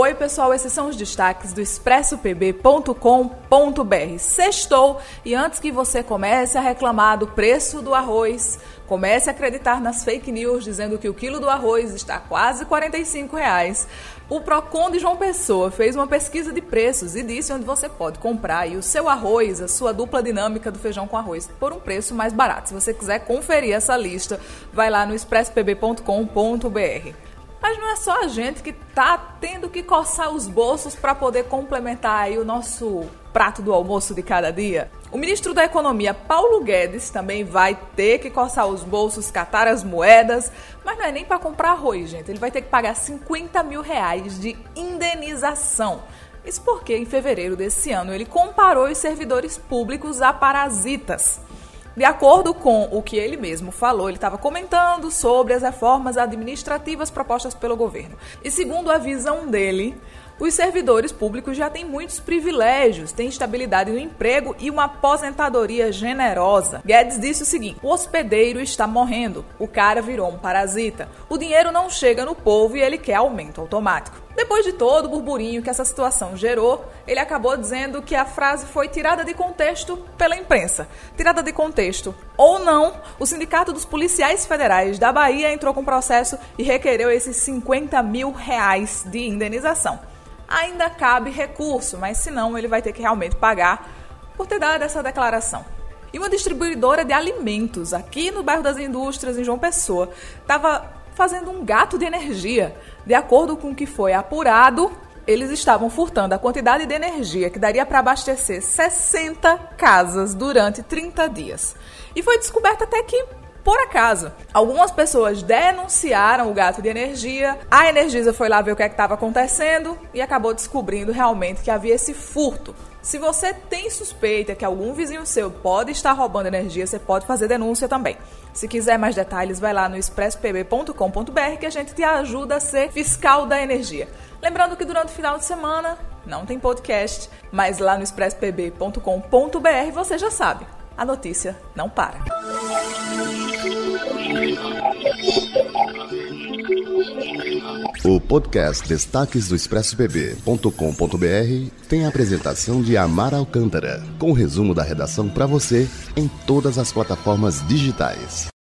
Oi, pessoal, esses são os destaques do expressopb.com.br. Sextou e antes que você comece a reclamar do preço do arroz, comece a acreditar nas fake news dizendo que o quilo do arroz está quase 45 reais. O Procon de João Pessoa fez uma pesquisa de preços e disse onde você pode comprar o seu arroz, a sua dupla dinâmica do feijão com arroz, por um preço mais barato. Se você quiser conferir essa lista, vai lá no expresspb.com.br. Mas não é só a gente que tá tendo que coçar os bolsos para poder complementar aí o nosso prato do almoço de cada dia. O ministro da Economia, Paulo Guedes, também vai ter que coçar os bolsos, catar as moedas, mas não é nem para comprar arroz, gente. Ele vai ter que pagar 50 mil reais de indenização. Isso porque em fevereiro desse ano ele comparou os servidores públicos a parasitas. De acordo com o que ele mesmo falou, ele estava comentando sobre as reformas administrativas propostas pelo governo. E segundo a visão dele, os servidores públicos já têm muitos privilégios, têm estabilidade no emprego e uma aposentadoria generosa. Guedes disse o seguinte: o hospedeiro está morrendo, o cara virou um parasita, o dinheiro não chega no povo e ele quer aumento automático. Depois de todo o burburinho que essa situação gerou, ele acabou dizendo que a frase foi tirada de contexto pela imprensa. Tirada de contexto ou não, o Sindicato dos Policiais Federais da Bahia entrou com processo e requereu esses 50 mil reais de indenização ainda cabe recurso, mas se não, ele vai ter que realmente pagar por ter dado essa declaração. E uma distribuidora de alimentos aqui no bairro das Indústrias, em João Pessoa, estava fazendo um gato de energia. De acordo com o que foi apurado, eles estavam furtando a quantidade de energia que daria para abastecer 60 casas durante 30 dias. E foi descoberto até que por acaso. Algumas pessoas denunciaram o gato de energia, a Energisa foi lá ver o que é estava acontecendo e acabou descobrindo realmente que havia esse furto. Se você tem suspeita que algum vizinho seu pode estar roubando energia, você pode fazer denúncia também. Se quiser mais detalhes, vai lá no expresspb.com.br que a gente te ajuda a ser fiscal da energia. Lembrando que durante o final de semana não tem podcast, mas lá no expresspb.com.br você já sabe, a notícia não para. O podcast Destaques do ExpressoPB.com.br tem a apresentação de Amar Alcântara, com resumo da redação para você em todas as plataformas digitais.